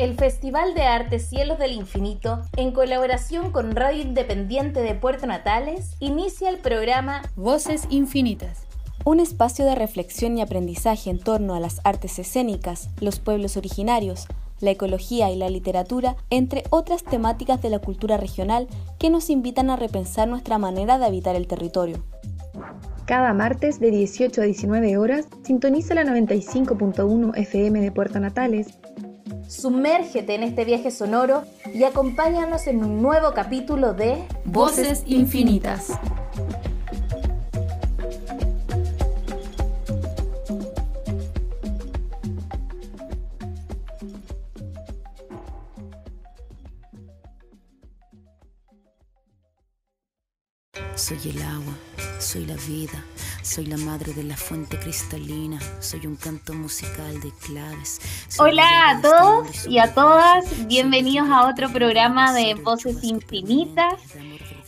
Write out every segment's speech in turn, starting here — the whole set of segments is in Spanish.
El Festival de Arte Cielos del Infinito, en colaboración con Radio Independiente de Puerto Natales, inicia el programa Voces Infinitas. Un espacio de reflexión y aprendizaje en torno a las artes escénicas, los pueblos originarios, la ecología y la literatura, entre otras temáticas de la cultura regional que nos invitan a repensar nuestra manera de habitar el territorio. Cada martes de 18 a 19 horas, sintoniza la 95.1 FM de Puerto Natales Sumérgete en este viaje sonoro y acompáñanos en un nuevo capítulo de Voces Infinitas. Soy el agua, soy la vida soy la madre de la fuente cristalina, soy un canto musical de claves. Hola a todos y a todas, bienvenidos a otro programa de Voces Infinitas.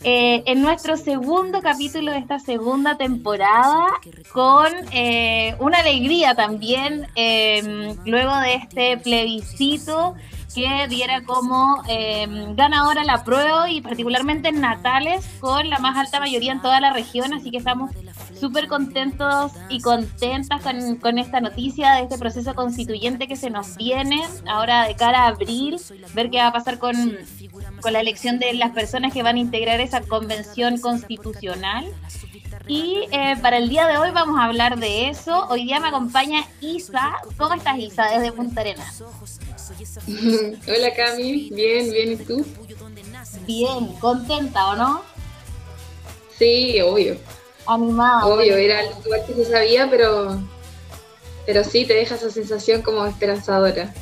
Eh, en nuestro segundo capítulo de esta segunda temporada, con eh, una alegría también, eh, luego de este plebiscito que diera como eh, ganadora la prueba y particularmente en Natales con la más alta mayoría en toda la región, así que estamos súper contentos y contentas con, con, esta noticia de este proceso constituyente que se nos viene ahora de cara a abril, ver qué va a pasar con, con la elección de las personas que van a integrar esa convención constitucional. Y eh, para el día de hoy vamos a hablar de eso. Hoy día me acompaña Isa. ¿Cómo estás, Isa, desde Punta Arenas? Hola Cami, bien, bien, ¿y tú? Bien, ¿contenta o no? Sí, obvio. Animada. Obvio, era algo que se sabía, pero, pero sí te deja esa sensación como esperanzadora.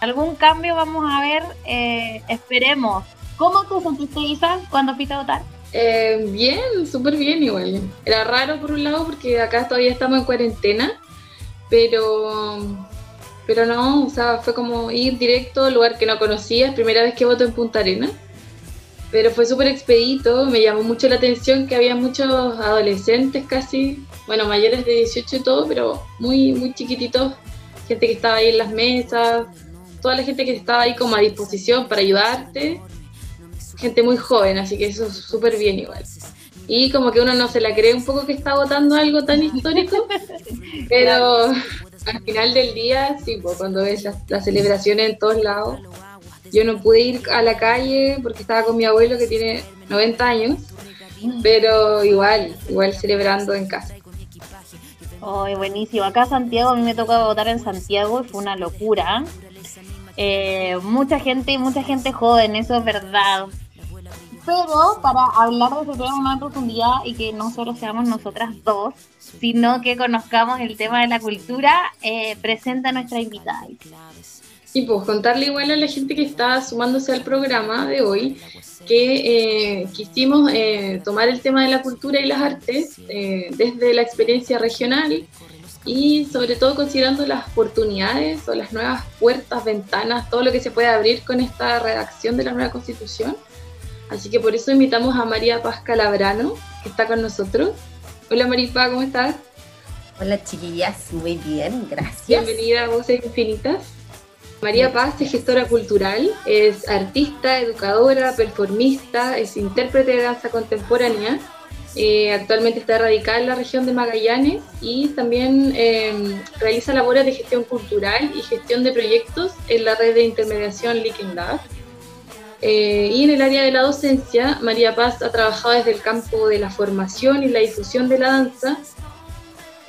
¿Algún cambio vamos a ver? Eh, esperemos. ¿Cómo te sentiste, Isa, cuando fuiste a votar? Eh, bien, súper bien igual. Era raro por un lado porque acá todavía estamos en cuarentena, pero pero no, o sea, fue como ir directo al lugar que no conocía, es primera vez que voto en Punta Arena. Pero fue súper expedito, me llamó mucho la atención que había muchos adolescentes casi, bueno, mayores de 18 y todo, pero muy, muy chiquititos, gente que estaba ahí en las mesas, toda la gente que estaba ahí como a disposición para ayudarte, gente muy joven, así que eso es súper bien igual. Y como que uno no se la cree un poco que está votando algo tan histórico, pero al final del día, sí, pues, cuando ves las, celebraciones en todos lados, yo no pude ir a la calle porque estaba con mi abuelo que tiene 90 años, pero igual, igual celebrando en casa. Ay, buenísimo. Acá Santiago, a mí me tocó votar en Santiago y fue una locura. Eh, mucha gente y mucha gente joven, eso es verdad. Pero para hablar de ese tema más profundidad y que no solo seamos nosotras dos, sino que conozcamos el tema de la cultura, eh, presenta nuestra invitada. Y pues contarle igual a la gente que está sumándose al programa de hoy que eh, quisimos eh, tomar el tema de la cultura y las artes desde la experiencia regional y sobre todo considerando las oportunidades o las nuevas puertas, ventanas, todo lo que se puede abrir con esta redacción de la nueva constitución. Así que por eso invitamos a María Paz Calabrano, que está con nosotros. Hola Maripa, ¿cómo estás? Hola chiquillas, muy bien, gracias. Bienvenida a Voces Infinitas. María Paz es gestora cultural, es artista, educadora, performista, es intérprete de danza contemporánea. Eh, actualmente está radicada en la región de Magallanes y también em, realiza labores de gestión cultural y gestión de proyectos en la red de intermediación Leaking Lab. Eh, y en el área de la docencia, María Paz ha trabajado desde el campo de la formación y la difusión de la danza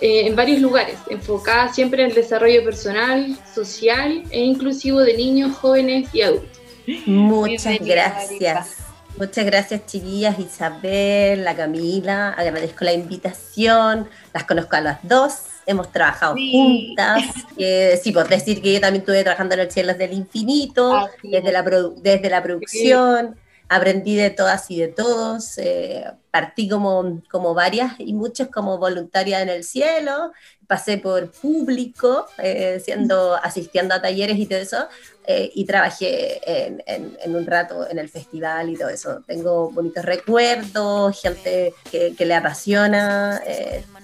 eh, en varios lugares, enfocada siempre en el desarrollo personal, social e inclusivo de niños, jóvenes y adultos. Muchas gracias. Muchas gracias, chiquillas, Isabel, la Camila. Agradezco la invitación. Las conozco a las dos hemos trabajado juntas. sí, pues decir que yo también estuve trabajando en los cielos del infinito, desde la, desde la producción. Aprendí de todas y de todos, eh, partí como, como varias y muchos como voluntaria en el cielo, pasé por público, eh, siendo, asistiendo a talleres y todo eso, eh, y trabajé en, un rato en el festival y todo eso. Tengo bonitos recuerdos, gente que, le apasiona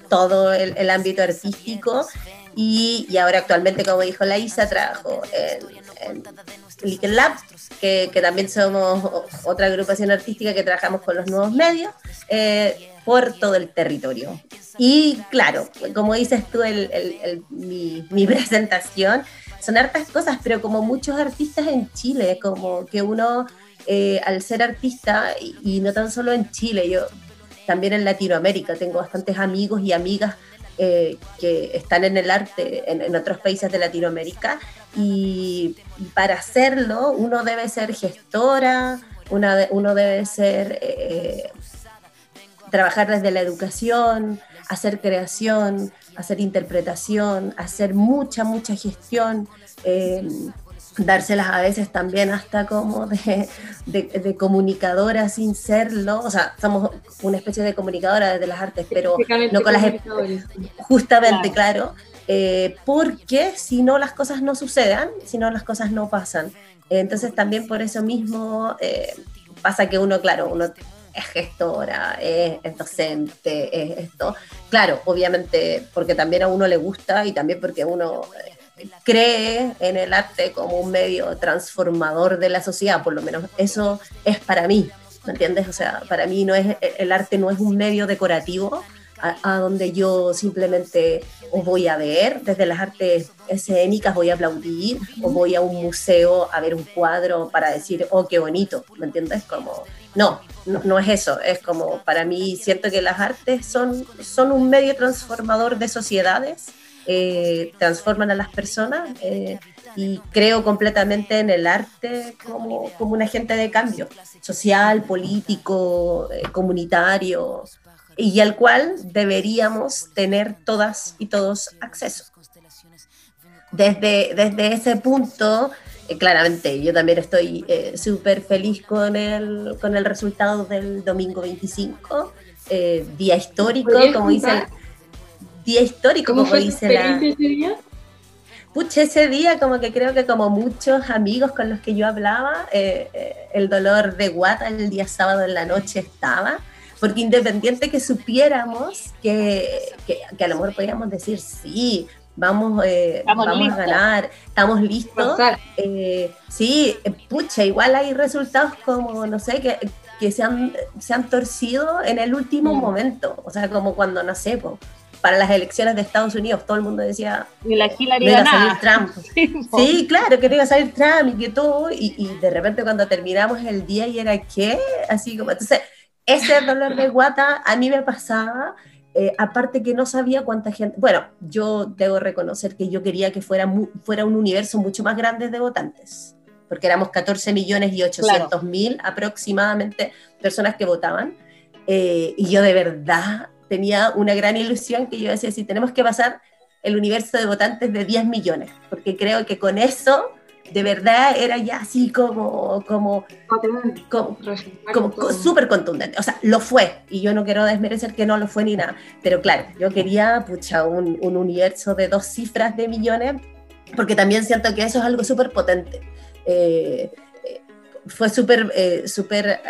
todo el, ámbito artístico. Y, y, ahora actualmente, como dijo la Isa, trabajo en Little Lab, que, también somos otra agrupación artística que trabajamos con los nuevos medios eh, por todo el territorio. Y claro, como dices tú, el, mi, presentación, son hartas cosas, pero como muchos artistas en Chile, como que uno, eh, al ser artista, y, no tan solo en Chile, yo también en Latinoamérica tengo bastantes amigos y amigas eh, que están en el arte en, otros países de Latinoamérica y para hacerlo uno debe ser gestora, uno debe ser, eh, trabajar desde la educación, hacer creación, hacer interpretación, hacer mucha, mucha gestión. Eh, dárselas a veces también hasta como de, de, comunicadora sin serlo, o sea, somos una especie de comunicadora desde las artes, pero no con las... Justamente, claro, eh, porque si no las cosas no sucedan, si no las cosas no pasan. Entonces también por eso mismo eh, pasa que uno, claro, uno es gestora, es, docente, es esto. Claro, obviamente porque también a uno le gusta y también porque uno eh, cree en el arte como un medio transformador de la sociedad, por lo menos eso es para mí, ¿me entiendes? O sea, para mí no es, el arte no es un medio decorativo, a, donde yo simplemente os voy a ver, desde las artes escénicas voy a aplaudir, o voy a un museo a ver un cuadro para decir, oh, qué bonito, ¿me entiendes? Como, no, no, es eso, es como, para mí siento que las artes son, son un medio transformador de sociedades, eh, transforman a las personas eh, y creo completamente en el arte como, como un agente de cambio social, político, eh, comunitario, y al cual deberíamos tener todas y todos acceso. Desde, desde ese punto, eh, claramente, yo también estoy súper feliz con el, con el resultado del domingo 25, eh, día histórico, como dice día histórico, como dice la... Ese día? Pucha, ese día como que creo que como muchos amigos con los que yo hablaba, el dolor de guata el día sábado en la noche estaba, porque independiente que supiéramos que, que, a lo mejor podíamos decir, sí, vamos, eh, vamos a ganar, estamos listos. Eh, sí, pucha, igual hay resultados como, no sé, que, que se, han, se han torcido en el último mm. momento. O sea, como cuando, no sé, para las elecciones de Estados Unidos todo el mundo decía y la Hillary no iba a salir Trump. Sí, claro, que no iba a salir Trump y que todo, y, y de repente cuando terminamos el día y era qué, así como, entonces ese dolor de guata a mí me pasaba, eh, aparte que no sabía cuánta gente, bueno, yo debo reconocer que yo quería que fuera, fuera un universo mucho más grande de votantes, porque éramos 14 millones y 800 mil aproximadamente personas que votaban, eh, y yo de verdad tenía una gran ilusión que yo decía, si tenemos que pasar el universo de votantes de 10 millones, porque creo que con eso de verdad era ya así como, como, como, súper contundente. O sea, lo fue, y yo no quiero desmerecer que no lo fue ni nada, pero claro, yo quería, pucha, un, un universo de dos cifras de millones, porque también siento que eso es algo súper potente. Eh, eh, fue súper, eh, súper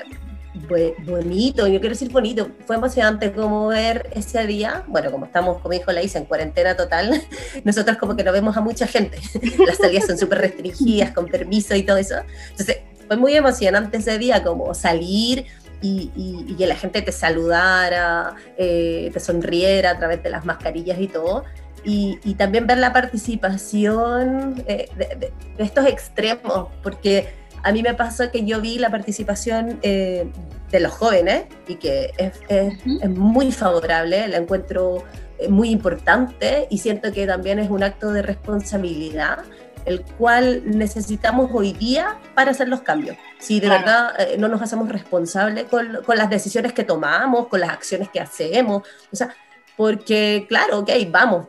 bonito, yo quiero decir bonito, fue emocionante como ver ese día, bueno, como estamos, como dijo la Isa, en cuarentena total, nosotros como que no vemos a mucha gente, las salidas son súper restringidas, con permiso y todo eso, entonces fue muy emocionante ese día como salir y, y, que la gente te saludara, eh, te sonriera a través de las mascarillas y todo, y, y, también ver la participación eh, de, estos extremos, porque a mí me pasó que yo vi la participación eh, de los jóvenes y que es, es, muy favorable, la encuentro eh, muy importante y siento que también es un acto de responsabilidad el cual necesitamos hoy día para hacer los cambios. Si de verdad eh, no nos hacemos responsables con, con, las decisiones que tomamos, con las acciones que hacemos, o sea, porque claro, ok, vamos,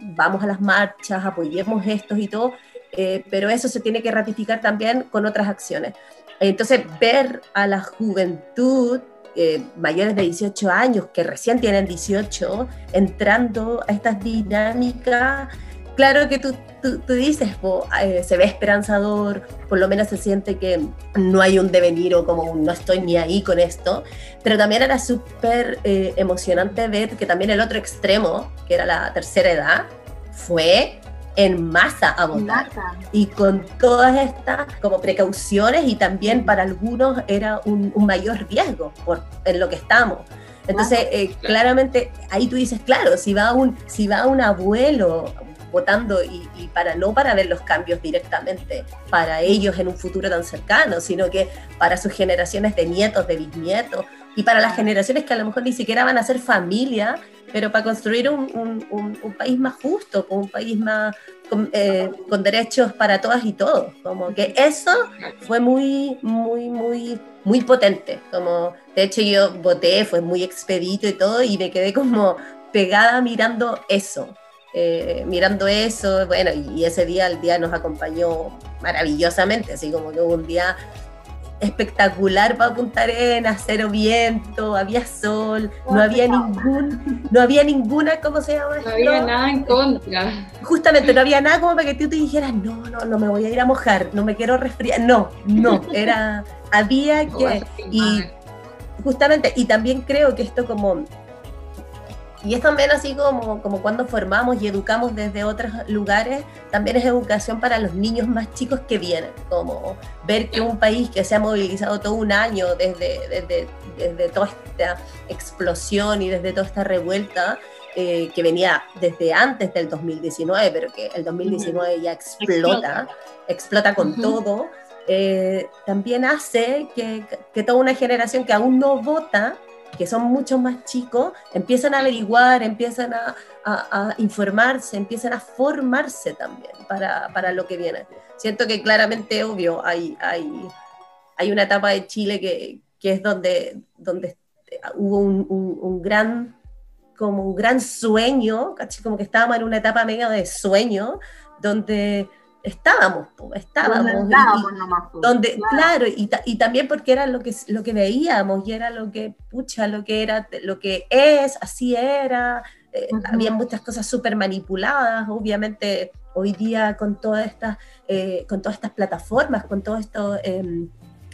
vamos a las marchas, apoyemos estos y todo, eh, pero eso se tiene que ratificar también con otras acciones. Entonces, ver a la juventud eh, mayores de 18 años, que recién tienen 18, entrando a estas dinámicas, claro que tú, tú, dices, eh, se ve esperanzador, por lo menos se siente que no hay un devenir o como no estoy ni ahí con esto, pero también era súper emocionante ver que también el otro extremo, que era la tercera edad, fue en masa a votar. Y con todas estas como precauciones y también para algunos era un, mayor riesgo por, en lo que estamos. Entonces, eh, claramente ahí tú dices, claro, si va un, si va un abuelo votando y, y, para no para ver los cambios directamente para ellos en un futuro tan cercano, sino que para sus generaciones de nietos, de bisnietos y para las generaciones que a lo mejor ni siquiera van a ser familia pero para construir un, un, país más justo, un país más eh, con, derechos para todas y todos. Como que eso fue muy, muy, muy, muy potente. Como, de hecho, yo voté, fue muy expedito y todo, y me quedé como pegada mirando eso. Eh, mirando eso, bueno, y, ese día, el día nos acompañó maravillosamente, así como que hubo un día espectacular para Punta Arenas, cero viento, había sol, no había ningún, no había ninguna, ¿cómo se llama? No había nada en contra. Justamente, no había nada como para que tú te dijeras, no, no, no me voy a ir a mojar, no me quiero resfriar, no, no, era, había que, y justamente, y también creo que esto como y es también así como, como cuando formamos y educamos desde otros lugares, también es educación para los niños más chicos que vienen, como ver que un país que se ha movilizado todo un año desde, desde, desde toda esta explosión y desde toda esta revuelta, eh, que venía desde antes del 2019, pero que el 2019 ya explota, explota, con todo, eh, también hace que, que toda una generación que aún no vota, que son mucho más chicos, empiezan a averiguar, empiezan a, informarse, empiezan a formarse también para, para, lo que viene. Siento que claramente, obvio, hay, hay, hay una etapa de Chile que, que es donde, donde hubo un, un, gran como un gran sueño, como que estábamos en una etapa medio de sueño, donde estábamos, estábamos. Donde, claro, y, y, también porque era lo que, lo que veíamos y era lo que, pucha, lo que era, lo que es, así era. Eh, había muchas cosas súper manipuladas, obviamente hoy día con todas estas, eh, con todas estas plataformas, con todos estos em,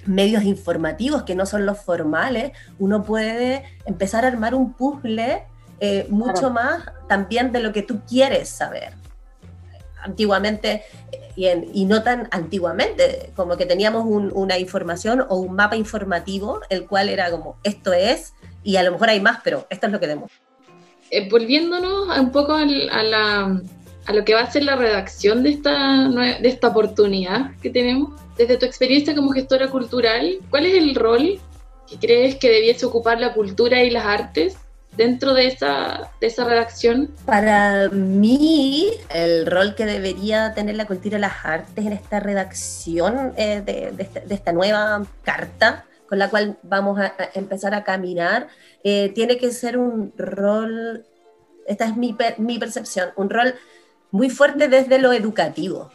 medios informativos que no son los formales, uno puede empezar a armar un puzzle eh, mucho más también de lo que tú quieres saber antiguamente y, no tan antiguamente, como que teníamos una información o un mapa informativo, el cual era como, esto es, y a lo mejor hay más, pero esto es lo que tenemos. Eh, volviéndonos un poco a, a, lo que va a ser la redacción de esta, de esta oportunidad que tenemos, desde tu experiencia como gestora cultural, ¿cuál es el rol que crees que debiese ocupar la cultura y las artes dentro de esa, de esa redacción? Para mí, el rol que debería tener la cultura y las artes en esta redacción eh, este, de, esta, nueva carta con la cual vamos a, empezar a caminar, eh, tiene que ser un rol, esta es mi, mi percepción, un rol muy fuerte desde lo educativo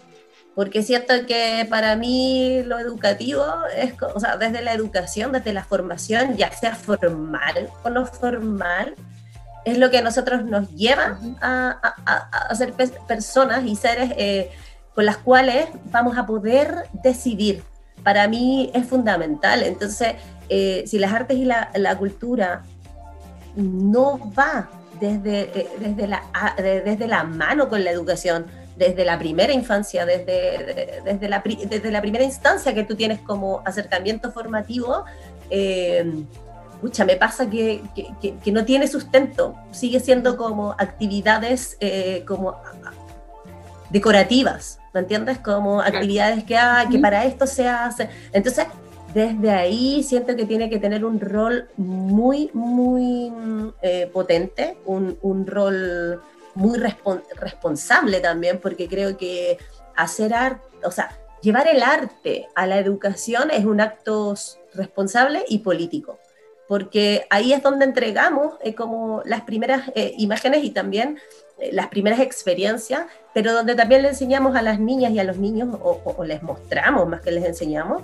porque siento que para mí lo educativo es, o sea, desde la educación, desde la formación, ya sea formal o no formal, es lo que a nosotros nos lleva a, a, ser personas y seres eh, con las cuales vamos a poder decidir. Para mí es fundamental. Entonces, eh, si las artes y la, la cultura no va desde, eh, desde, la, desde la mano con la educación, desde la primera infancia, desde, desde, la, desde la primera instancia que tú tienes como acercamiento formativo, eh, me pasa que, que, no tiene sustento, sigue siendo como actividades eh, como decorativas, ¿me entiendes? Como actividades que, ah, que para esto se hace. Entonces, desde ahí siento que tiene que tener un rol muy, muy eh, potente, un, un rol muy responsable también, porque creo que hacer arte, o sea, llevar el arte a la educación es un acto responsable y político, porque ahí es donde entregamos eh, como las primeras eh, imágenes y también las primeras experiencias, pero donde también le enseñamos a las niñas y a los niños, o, les mostramos más que les enseñamos,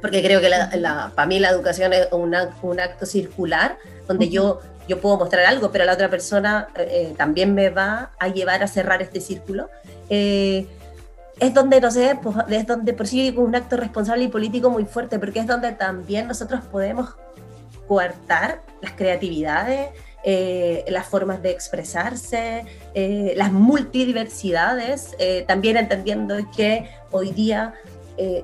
porque creo que la, para mí la educación es un acto circular, donde yo, yo puedo mostrar algo, pero la otra persona eh, también me va a llevar a cerrar este círculo. Eh, es donde, no sé, pues, es donde por sí un acto responsable y político muy fuerte, porque es donde también nosotros podemos coartar las creatividades, eh, las formas de expresarse, eh, las multidiversidades, eh, también entendiendo que hoy día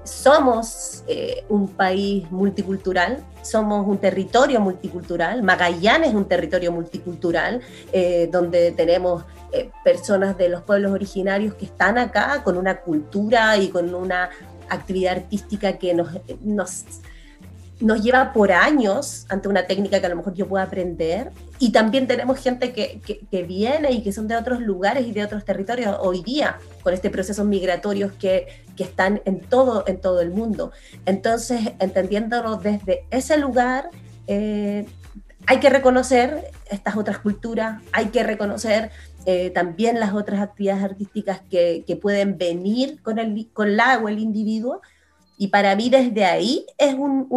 somos un país multicultural, somos un territorio multicultural, Magallanes es un territorio multicultural, donde tenemos personas de los pueblos originarios que están acá con una cultura y con una actividad artística que nos, nos nos lleva por años ante una técnica que a lo mejor yo pueda aprender. Y también tenemos gente que, que, viene y que son de otros lugares y de otros territorios hoy día, con este procesos migratorios que, que están en todo, en todo el mundo. Entonces, entendiéndolo desde ese lugar, eh, hay que reconocer estas otras culturas, hay que reconocer eh, también las otras actividades artísticas que, que pueden venir con, el, con la o el individuo, y para mí desde ahí es un,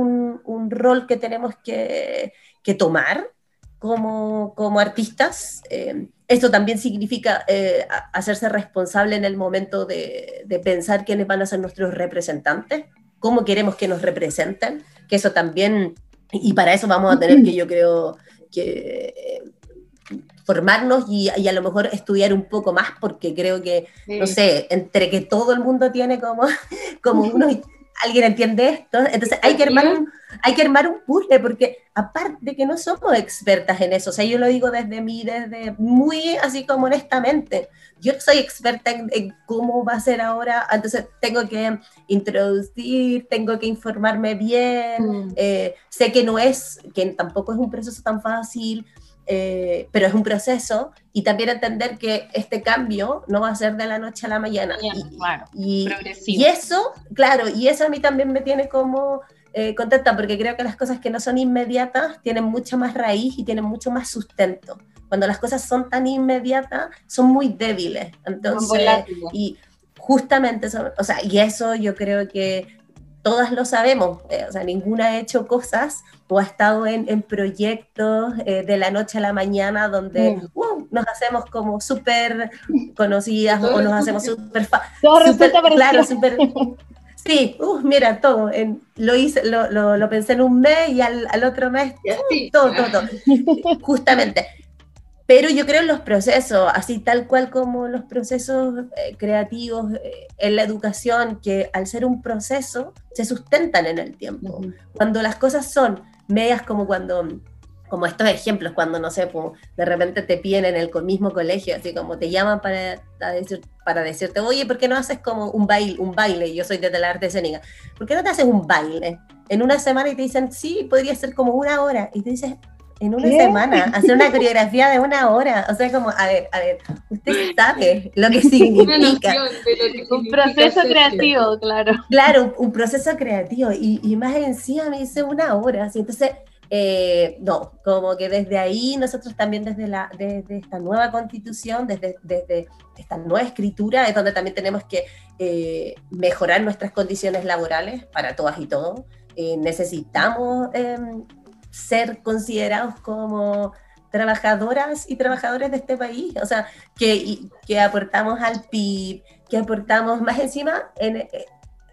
un, rol que tenemos que, que tomar como, como artistas. Eh, esto también significa eh, hacerse responsable en el momento de, de, pensar quiénes van a ser nuestros representantes, cómo queremos que nos representen, que eso también, y para eso vamos a tener que yo creo que eh, formarnos y, y, a lo mejor estudiar un poco más, porque creo que, no sé, entre que todo el mundo tiene como, como unos alguien entiende esto. Entonces hay que armar un, hay que armar un puzzle, porque aparte que no somos expertas en eso, o sea, yo lo digo desde mí, desde muy así como honestamente, yo no soy experta en, cómo va a ser ahora, entonces tengo que introducir, tengo que informarme bien, mm. eh, sé que no es, que tampoco es un proceso tan fácil, eh, pero es un proceso y también entender que este cambio no va a ser de la noche a la mañana. y, y, eso, claro, y eso a mí también me tiene como eh, contenta porque creo que las cosas que no son inmediatas tienen mucha más raíz y tienen mucho más sustento. Cuando las cosas son tan inmediatas, son muy débiles. Entonces, y justamente, o sea, y eso yo creo que todas lo sabemos, eh, o sea, ninguna ha hecho cosas o ha estado en, en proyectos eh, de la noche a la mañana donde mm. uh, nos hacemos como súper conocidas o nos hacemos súper... Todo resulta Claro, súper... Sí, uh, mira, todo. En, lo hice, lo, lo, lo, pensé en un mes y al, al otro mes, uh, todo, todo, todo. Justamente. Pero yo creo en los procesos, así tal cual como los procesos eh, creativos eh, en la educación, que al ser un proceso se sustentan en el tiempo. Cuando las cosas son medias como cuando, como estos ejemplos, cuando no sé, de repente te piden en el mismo colegio, así como te llaman para, decir, para decirte, oye, ¿por qué no haces como un baile? Un baile? Yo soy de la arte escénica. ¿Por qué no te haces un baile? En una semana y te dicen, sí, podría ser como una hora. Y te dices, en una semana, hacer una coreografía de una hora. O sea, como, a ver, a ver, usted sabe lo que significa. un proceso creativo, claro. Claro, un proceso creativo. Y, y más encima me dice una hora. Así, entonces, eh, no, como que desde ahí nosotros también desde, la, desde esta nueva constitución, desde, desde esta nueva escritura, es donde también tenemos que eh, mejorar nuestras condiciones laborales para todas y todos. Eh, necesitamos em, ser considerados como trabajadoras y trabajadores de este país, o sea, que, que aportamos al PIB, que aportamos más encima en,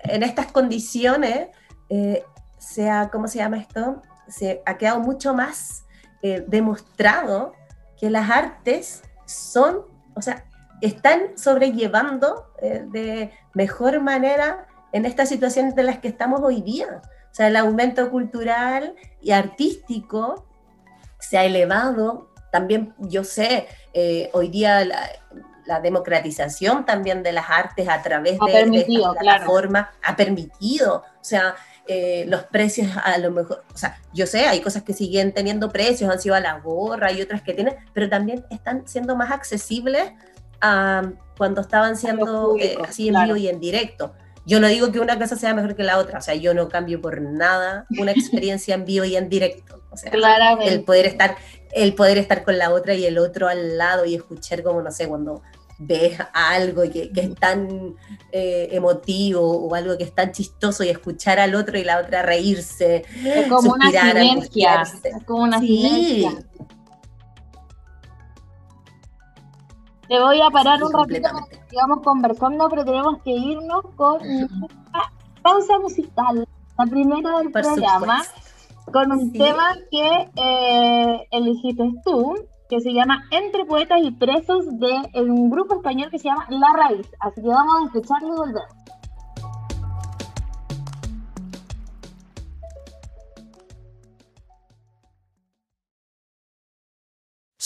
en estas condiciones, eh, sea, ¿cómo se llama esto? Se ha quedado mucho más eh, demostrado que las artes son, o sea, están sobrellevando eh, de mejor manera en estas situaciones de las que estamos hoy día. O sea, el aumento cultural y artístico se ha elevado. También yo sé, eh, hoy día la, democratización también de las artes a través de, esta plataforma ha permitido. O sea, eh, los precios a lo mejor, o sea, yo sé, hay cosas que siguen teniendo precios, han sido a la gorra y otras que tienen, pero también están siendo más accesibles a cuando estaban siendo eh, así en vivo y en directo. Yo no digo que una cosa sea mejor que la otra, o sea, yo no cambio por nada una experiencia en vivo y en directo. O sea, el poder estar, el poder estar con la otra y el otro al lado y escuchar como, no sé, cuando ves algo que, que es tan eh, emotivo o algo que es tan chistoso y escuchar al otro y la otra reírse. Es como una sinergia. Es como una sinergia. Te voy a parar un ratito porque vamos conversando, pero tenemos que irnos con una pausa musical, la primera del programa, con un tema que eh, elegiste tú, que se llama Entre Poetas y Presos de un grupo español que se llama La Raíz. Así que vamos a escucharlo y volver.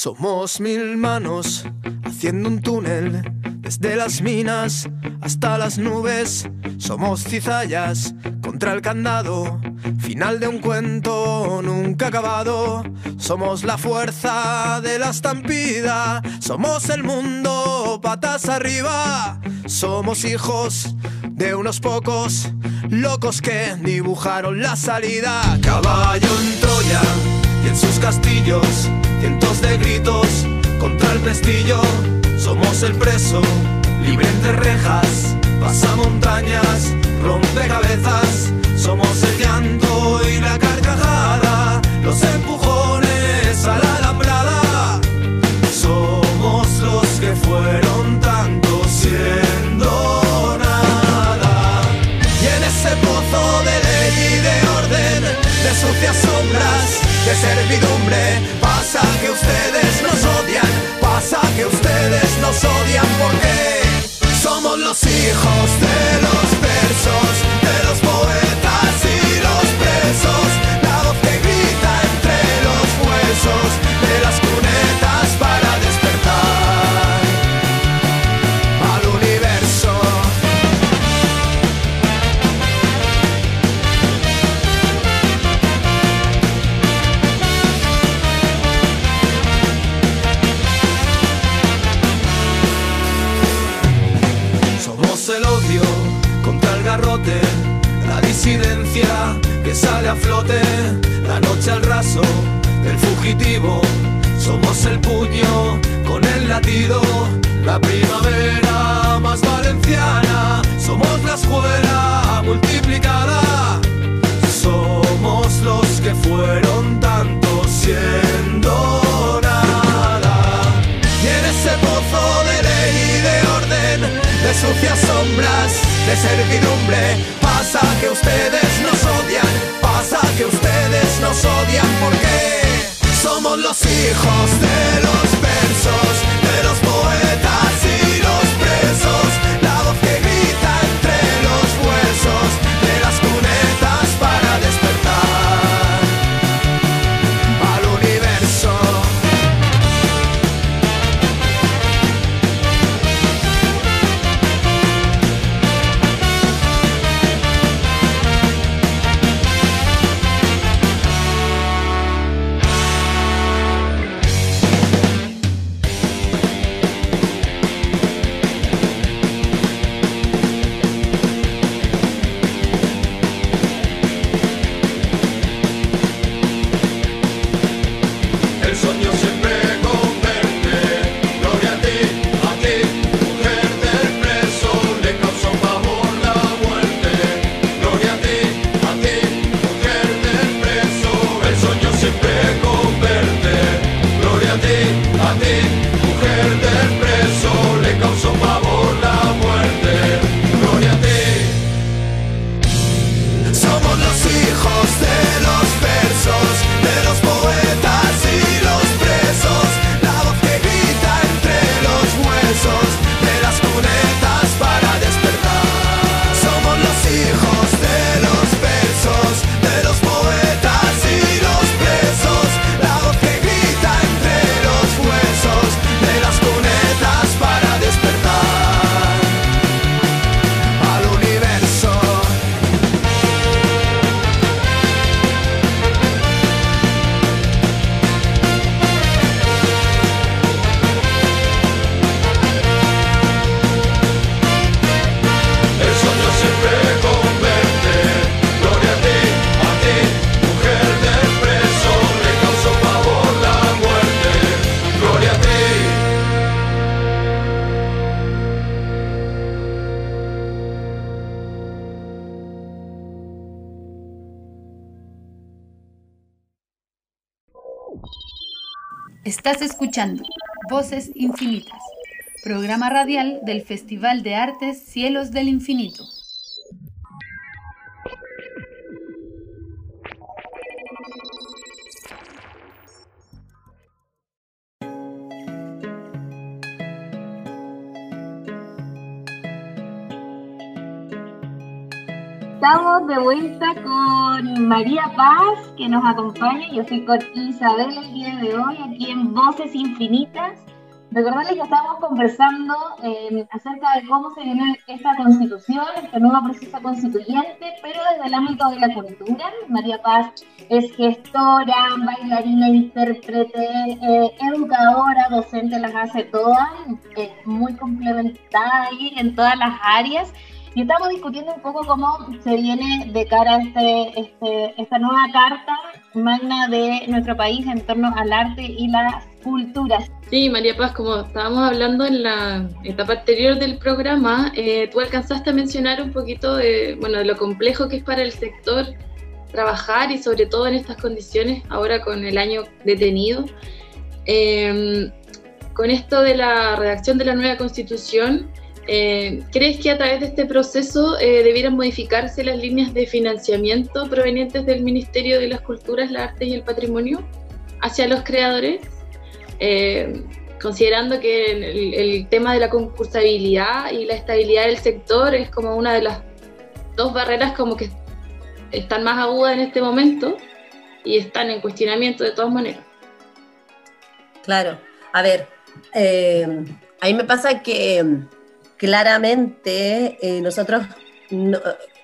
Somos mil manos haciendo un túnel desde las minas hasta las nubes. Somos cizallas contra el candado, final de un cuento nunca acabado. Somos la fuerza de la estampida, somos el mundo patas arriba. Somos hijos de unos pocos locos que dibujaron la salida. Caballo en Troya y en sus castillos cientos de gritos contra el pestillo. Somos el preso, libre entre rejas, pasa montañas, rompe cabezas. Somos el que ustedes nos odian porque somos los hijos de los Estás escuchando Voces Infinitas, programa radial del Festival de Artes Cielos del Infinito. Estamos de vuelta con María Paz, que nos acompaña. Yo soy con Isabel el día de hoy, aquí en Voces Infinitas. Recordarles que estamos conversando eh, acerca de cómo se viene esta constitución, este nuevo proceso constituyente, pero desde el ámbito de la cultura. María Paz es gestora, bailarina, intérprete, eh, educadora, docente, las hace todas, es muy complementada ahí en todas las áreas. Y estamos discutiendo un poco cómo se viene de cara a este, este, esta nueva carta magna de nuestro país en torno al arte y las culturas. Sí, María Paz, como estábamos hablando en la etapa anterior del programa, eh, tú alcanzaste a mencionar un poquito de, bueno, de lo complejo que es para el sector trabajar y sobre todo en estas condiciones, ahora con el año detenido. Eh, con esto de la redacción de la nueva constitución, eh, ¿Crees que a través de este proceso eh, debieran modificarse las líneas de financiamiento provenientes del Ministerio de las Culturas, las Artes y el Patrimonio hacia los creadores? Eh, considerando que el, el, tema de la concursabilidad y la estabilidad del sector es como una de las dos barreras como que están más agudas en este momento y están en cuestionamiento de todas maneras. Claro, a ver, a mí me pasa que claramente eh, nosotros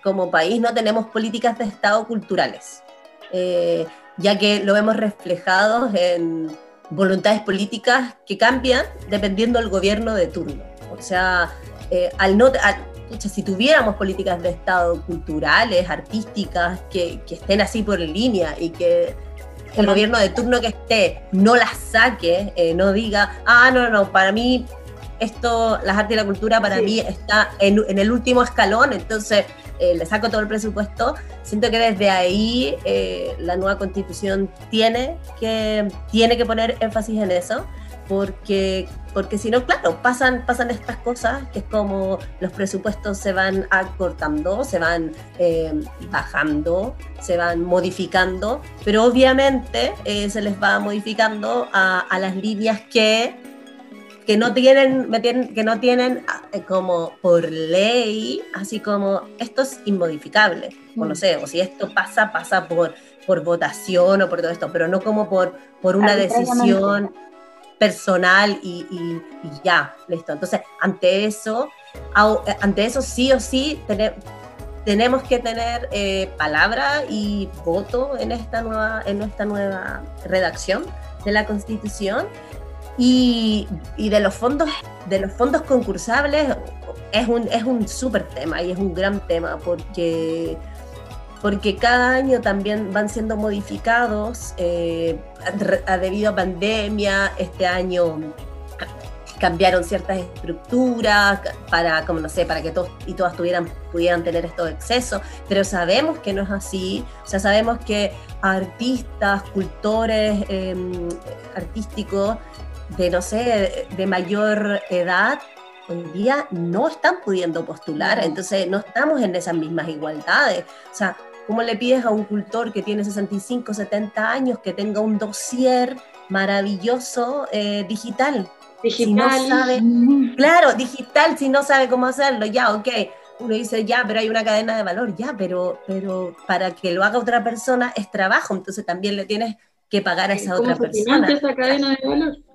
como país no tenemos políticas de Estado culturales, eh, ya que lo vemos reflejado en voluntades políticas que cambian dependiendo del gobierno de turno. O sea, eh, al no, si tuviéramos políticas de Estado culturales, artísticas, que estén así por línea y que el gobierno de turno que esté no las saque, no diga, ah, no, no, para mí esto, las artes y la cultura para mí está en, el último escalón, entonces eh, le saco todo el presupuesto. Siento que desde ahí eh, la nueva constitución tiene que, tiene que poner énfasis en eso, porque, porque si no, claro, pasan, pasan estas cosas, que es como los presupuestos se van acortando, se van eh, bajando, se van modificando, pero obviamente se les va modificando a, a las líneas que que no tienen, que no tienen eh, como por ley, así como esto es inmodificable, o no mm. sé, o si esto pasa, pasa por, por votación o por todo esto, pero no como por, por una decisión personal y, ya, listo. Entonces, ante eso, eh, ante eso sí o sí tenemos que tener eh, palabra y voto en esta nueva, en esta nueva redacción de la Constitución y, de los fondos, de los fondos concursables es un, es un súper tema y es un gran tema porque, porque cada año también van siendo modificados eh, debido a pandemia. Este año cambiaron ciertas estructuras para, como no sé, para que todos y todas tuvieran, pudieran tener estos excesos, pero sabemos que no es así, o sea, sabemos que artistas, cultores em, artísticos de, no sé, de mayor edad, hoy día no están pudiendo postular, entonces no estamos en esas mismas igualdades. O sea, ¿cómo le pides a un cultor que tiene 65, 70 años que tenga un dossier maravilloso eh, digital? Digital. no sabe, claro, digital, si no sabe cómo hacerlo, ya, ok. Uno dice, ya, pero hay una cadena de valor, ya, pero, pero para que lo haga otra persona es trabajo, entonces también le tienes que pagar a esa otra persona. esa cadena de valor?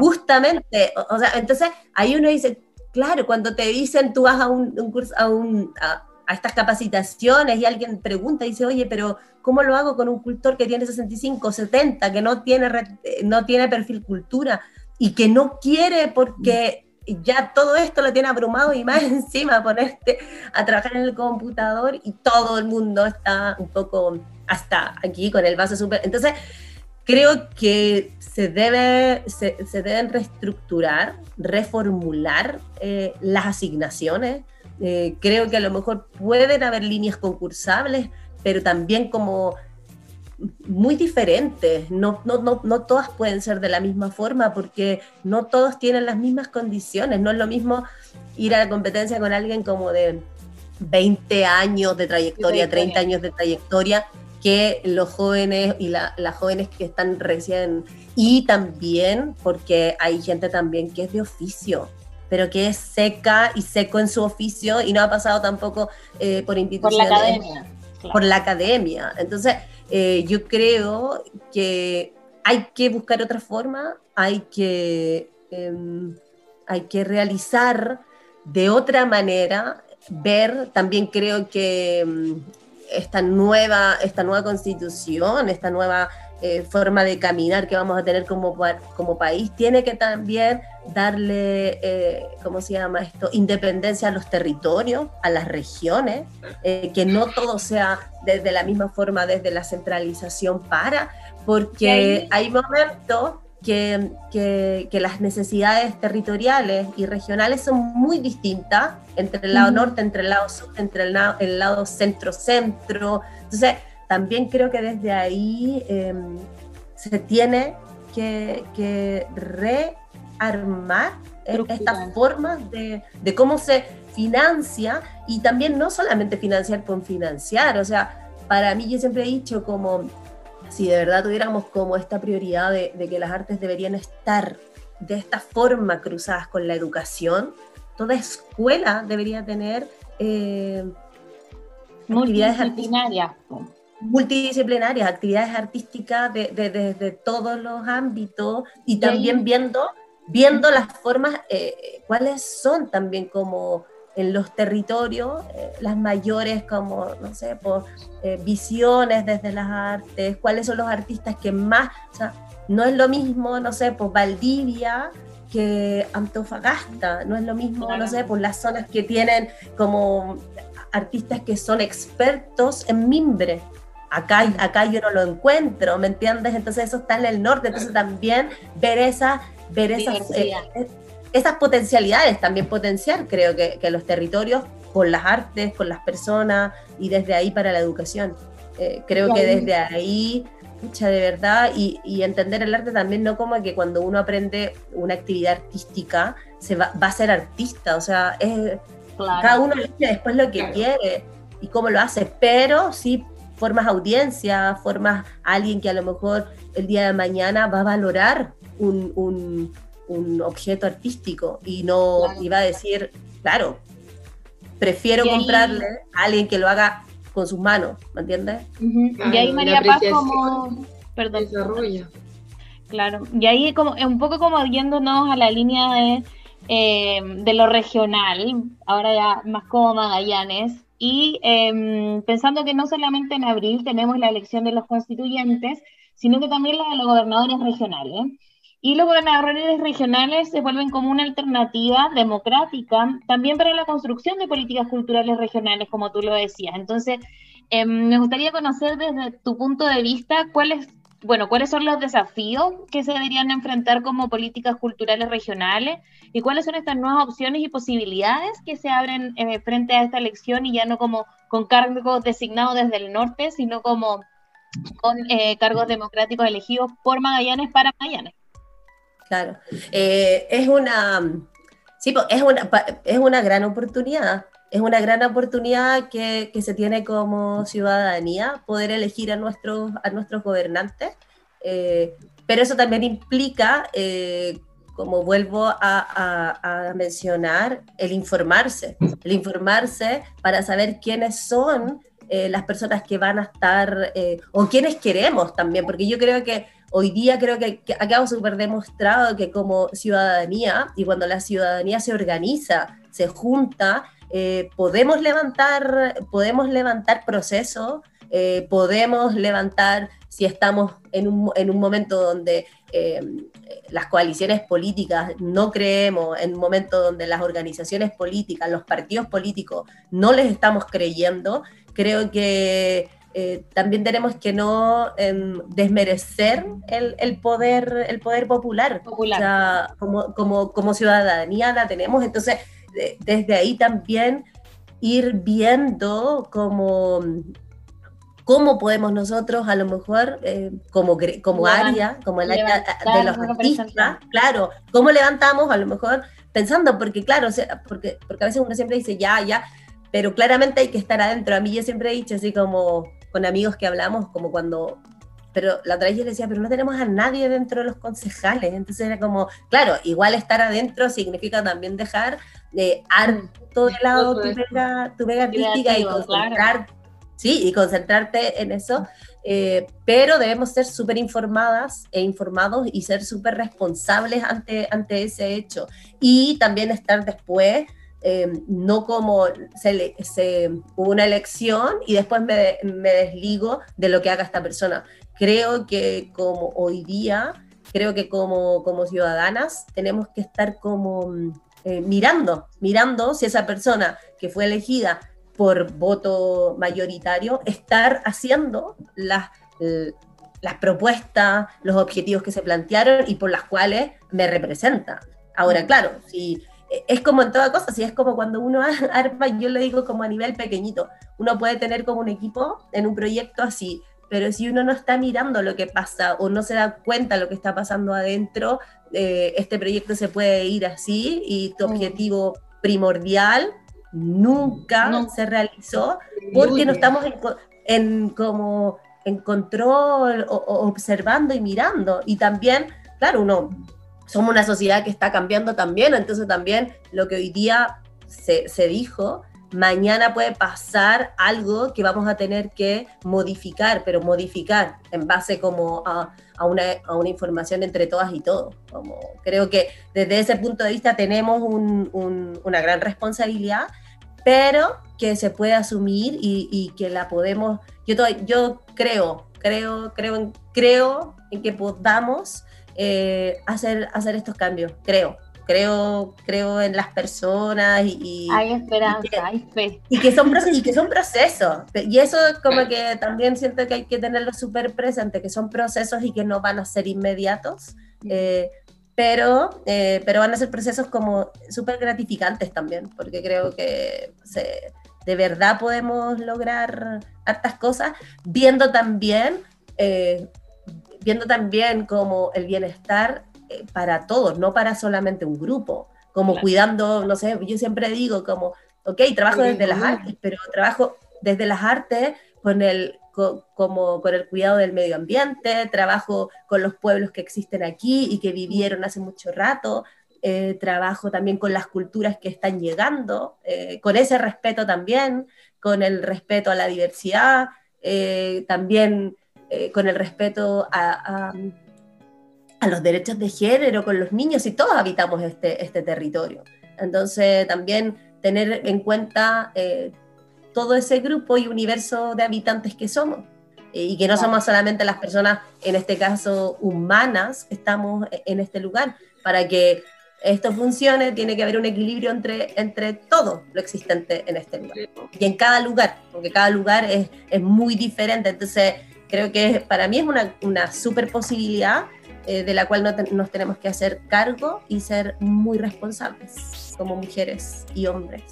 Justamente, o, sea, entonces ahí uno dice, claro, cuando te dicen tú vas a un, curso, a, un, a, estas capacitaciones y alguien pregunta y dice, oye, pero ¿cómo lo hago con un cultor que tiene 65, 70, que no tiene, no tiene perfil cultura y que no quiere porque ya todo esto lo tiene abrumado y más encima ponerte a trabajar en el computador y todo el mundo está un poco hasta aquí con el vaso súper... Entonces, creo que se, debe, se, deben reestructurar, reformular eh, las asignaciones. Eh, creo que a lo mejor pueden haber líneas concursables, pero también como muy diferentes, no, no, no, no, todas pueden ser de la misma forma porque no todos tienen las mismas condiciones, no es lo mismo ir a la competencia con alguien como de 20 años de trayectoria, 30 años de trayectoria, que los jóvenes y las jóvenes que están recién, y también porque hay gente también que es de oficio, pero que es seca y seco en su oficio y no ha pasado tampoco eh, por instituciones. Por la academia. Por la academia. Entonces, eh, yo creo que hay que buscar otra forma, hay que, em, hay que realizar de otra manera, ver, también creo que em, esta nueva, esta nueva constitución, esta nueva eh, forma de caminar que vamos a tener como, como país, tiene que también darle, eh, ¿cómo se llama esto?, independencia a los territorios, a las regiones, eh, que no todo sea desde la misma forma, desde la centralización para, porque hay momentos que, que, las necesidades territoriales y regionales son muy distintas entre el lado norte, entre el lado sur, entre el, el lado centro-centro. Entonces, también creo que desde ahí em, se tiene que, rearmar estas formas de, cómo se financia y también no solamente financiar con financiar, o sea, para mí yo siempre he dicho como si de verdad tuviéramos como esta prioridad de, que las artes deberían estar de esta forma cruzadas con la educación, toda escuela debería tener eh, actividades artísticas. Multidisciplinarias, actividades artísticas desde de, todos los ámbitos y también viendo, viendo las formas, eh, cuáles son también como en los territorios eh, las mayores como, no sé, por, eh, visiones desde las artes, cuáles son los artistas que más, o sea, no es lo mismo, no sé, por Valdivia que Antofagasta, no es lo mismo, no sé, por las zonas que tienen como artistas que son expertos en mimbre, acá, acá yo no lo encuentro, ¿me entiendes? Entonces eso está en el norte, entonces también ver, esa, ver esas, eh, eh, esas potencialidades, también potenciar creo que, que, los territorios con las artes, con las personas y desde ahí para la educación. Eh, creo que desde ahí, mucha de verdad, y, y, entender el arte también no como que cuando uno aprende una actividad artística se va, va a ser artista, o sea, es, cada uno elige después lo que quiere y cómo lo hace, pero sí formas audiencia, formas a alguien que a lo mejor el día de mañana va a valorar un, un, objeto artístico y no iba a decir, claro, prefiero comprarle a alguien que lo haga con sus manos, ¿me entiendes? y ahí María Paz como... Perdón. Claro, y ahí como un poco como yéndonos a la línea de, eh, de lo regional, ahora ya más como Magallanes, y em, pensando que no solamente en abril tenemos la elección de los constituyentes, sino que también la de los gobernadores regionales. Y los gobernadores regionales se vuelven como una alternativa democrática también para la construcción de políticas culturales regionales, como tú lo decías. Entonces, em, me gustaría conocer desde tu punto de vista cuáles bueno, cuáles son los desafíos que se deberían enfrentar como políticas culturales regionales y cuáles son estas nuevas opciones y posibilidades que se abren eh, frente a esta elección y ya no como con cargos designados desde el norte, sino como con eh, cargos democráticos elegidos por Magallanes para Magallanes. Claro, eh, es una, sí, es una, es una gran oportunidad. Es una gran oportunidad que, se tiene como ciudadanía poder elegir a nuestros, a nuestros gobernantes, eh, pero eso también implica, eh, como vuelvo a, mencionar, el informarse, el informarse para saber quiénes son las personas que van a estar, o quiénes queremos también, porque yo creo que hoy día creo que, quedado súper demostrado que como ciudadanía, y cuando la ciudadanía se organiza, se junta, eh, podemos levantar, podemos levantar procesos, eh, podemos levantar, si estamos en un, en un momento donde eh, las coaliciones políticas no creemos, en un momento donde las organizaciones políticas, los partidos políticos no les estamos creyendo, creo que también tenemos que no em, desmerecer el, el, poder, el poder popular. popular. O sea, como, como, como ciudadanía la tenemos, entonces desde ahí también ir viendo cómo, cómo podemos nosotros a lo mejor eh, como, como área, como el área de los artistas, claro, cómo levantamos a lo mejor pensando, porque claro, porque, porque a veces uno siempre dice ya, ya, pero claramente hay que estar adentro. A mí yo siempre he dicho así como con amigos que hablamos, como cuando pero la otra vez yo decía, pero no tenemos a nadie dentro de los concejales. Entonces era como, claro, igual estar adentro significa también dejar de harto de lado tu pega, tu pega artística y concentrar, sí, y concentrarte en eso. Eh, pero debemos ser súper informadas e informados y ser súper responsables ante, ante ese hecho. Y también estar después eh, no como se, se, hubo una elección y después me, me, desligo de lo que haga esta persona creo que como hoy día, creo que como, como ciudadanas tenemos que estar como eh, mirando, mirando si esa persona que fue elegida por voto mayoritario, estar haciendo las, las propuestas, los objetivos que se plantearon y por las cuales me representa. Ahora, claro, si es como en toda cosa, si es como cuando uno arma, yo le digo como a nivel pequeñito, uno puede tener como un equipo en un proyecto así, pero si uno no está mirando lo que pasa o no se da cuenta lo que está pasando adentro, eh, este proyecto se puede ir así y tu objetivo primordial nunca se realizó porque no estamos en, como en control o, observando y mirando. Y también, claro, uno somos una sociedad que está cambiando también, entonces también lo que hoy día se, se dijo mañana puede pasar algo que vamos a tener que modificar, pero modificar en base como a, una, información entre todas y todos. Como, creo que desde ese punto de vista tenemos una gran responsabilidad, pero que se puede asumir y, que la podemos, yo, yo creo, creo, creo, creo en que podamos eh, hacer, hacer estos cambios, creo creo, creo en las personas y... hay esperanza, hay fe. Y que, son, y que son procesos. Y eso como que también siento que hay que tenerlo súper presente, que son procesos y que no van a ser inmediatos. Eh, pero, eh, pero van a ser procesos como súper gratificantes también, porque creo que de verdad podemos lograr hartas cosas, viendo también, eh, viendo también como el bienestar eh, para todos, no para solamente un grupo, como cuidando, no sé, yo siempre digo como, ok, trabajo desde las artes, pero trabajo desde las artes con el, como con el cuidado del medio ambiente, trabajo con los pueblos que existen aquí y que vivieron hace mucho rato, eh, trabajo también con las culturas que están llegando, eh, con ese respeto también, con el respeto a la diversidad, también con el respeto a, a los derechos de género con los niños y todos habitamos este, este territorio. Entonces también tener en cuenta eh, todo ese grupo y universo de habitantes que somos eh, y que no somos solamente las personas, en este caso humanas, que estamos en este lugar. Para que esto funcione tiene que haber un equilibrio entre, entre todo lo existente en este lugar y en cada lugar, porque cada lugar es, es muy diferente. Entonces creo que para mí es una, una super posibilidad eh, de la cual nos tenemos que hacer cargo y ser muy responsables como mujeres y hombres.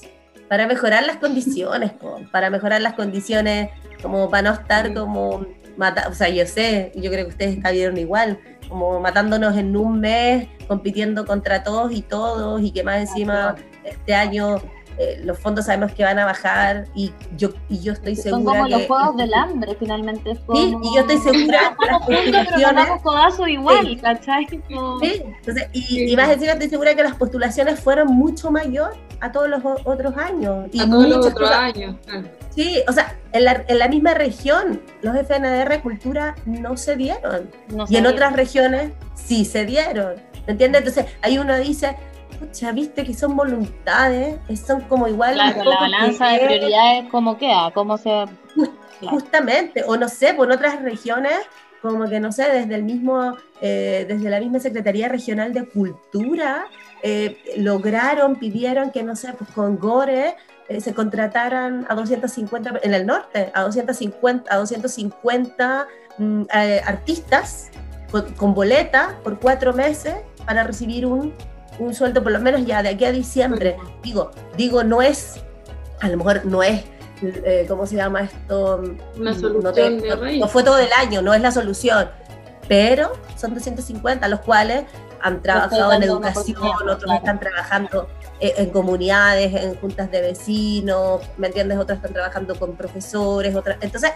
Para mejorar las condiciones, para mejorar las condiciones, como para no estar como, mata o sea, yo sé, yo creo que ustedes vieron igual, como matándonos en un mes, compitiendo contra todos y todos, y que más encima este año eh, los fondos sabemos que van a bajar y yo, y yo estoy segura Son como los juegos del hambre, finalmente. Sí, y yo estoy segura que las postulaciones... codazo igual, ¿cachai? Sí, entonces, y, más encima estoy segura que las postulaciones fueron mucho mayor a todos los otros años. Y a todos los otros años, Sí, o sea, en la, en la, misma región, los FNDR Cultura no se dieron. y en otras regiones sí se dieron. ¿Me entiendes? Entonces, ahí uno dice, pucha, viste que son voluntades, son como igual. Claro, la balanza de prioridades, ¿cómo queda? ¿Cómo se.? Justamente, o no sé, por otras regiones, como que no sé, desde el mismo, eh, desde la misma Secretaría Regional de Cultura, eh, lograron, pidieron que, no sé, pues con Gore eh, se contrataran a 250, en el norte, a 250, a 250 mm, artistas con, con boleta por cuatro meses para recibir un un sueldo por lo menos ya de aquí a diciembre. Digo, digo, no es, a lo mejor no es eh, ¿cómo se llama esto? Una solución de no, fue todo el año, no es la solución, pero son 250, los cuales han trabajado en educación, otros están trabajando eh, en comunidades, en juntas de vecinos, ¿me entiendes? Otros están trabajando con profesores, otras... Entonces,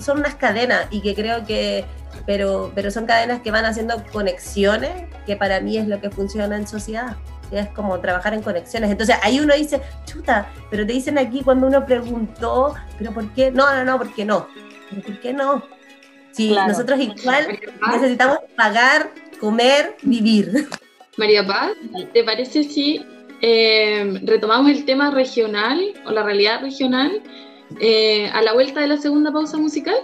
son unas cadenas y que creo que, pero, pero son cadenas que van haciendo conexiones, que para mí es lo que funciona en sociedad es como trabajar en conexiones. Entonces ahí uno dice, chuta, pero te dicen aquí cuando uno preguntó, pero ¿por qué? No, no, no, ¿por qué no? ¿Pero por qué no? Si nosotros igual necesitamos pagar, comer, vivir. María Paz, ¿te parece si eh, retomamos el tema regional o la realidad regional eh, a la vuelta de la segunda pausa musical?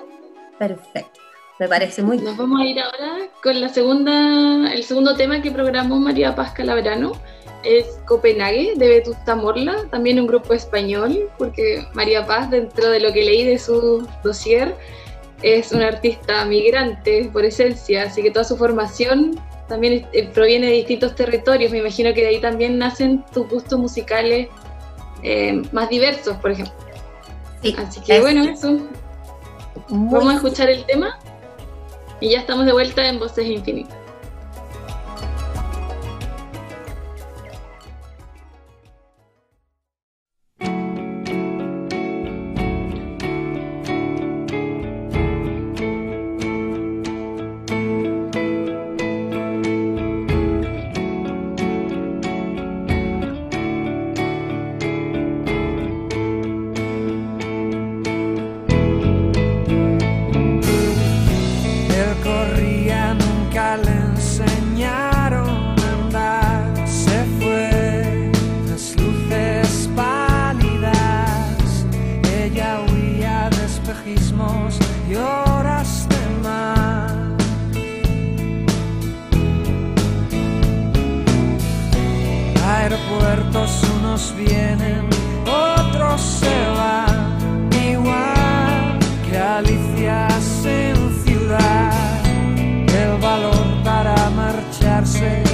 Perfecto. Me parece muy Nos vamos a ir ahora con la segunda, el segundo tema que programó María Paz Calabrano. Es Copenhague de Vetusta Morla, también un grupo español, porque María Paz, dentro de lo que leí de su dossier, es una artista migrante por esencia, así que toda su formación también eh, proviene de distintos territorios. Me imagino que de ahí también nacen tus gustos musicales eh, más diversos, por ejemplo. Sí, así que bueno, eso. Vamos a escuchar el tema. Y ya estamos de vuelta en Voces Infinitas. menos lloraste más. Aeropuertos unos vienen, otros se van, igual que Alicia sin ciudad. El valor para marcharse.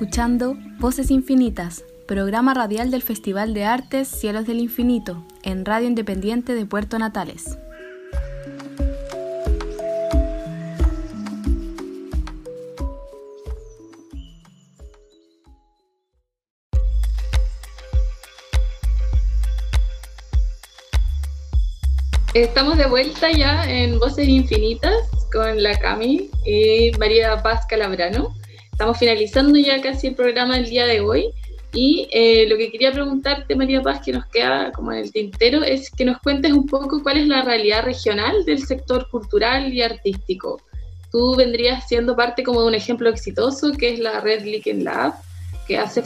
Escuchando Voces Infinitas, programa radial del Festival de Artes Cielos del Infinito, en Radio Independiente de Puerto Natales. Estamos de vuelta ya en Voces Infinitas con la Cami y María Paz Calabrano. Estamos finalizando ya casi el programa del día de hoy y eh, lo que quería preguntarte, María Paz, que nos queda como en el tintero, es que nos cuentes un poco cuál es la realidad regional del sector cultural y artístico. Tú vendrías siendo parte como de un ejemplo exitoso que es la red Liken Lab, que hace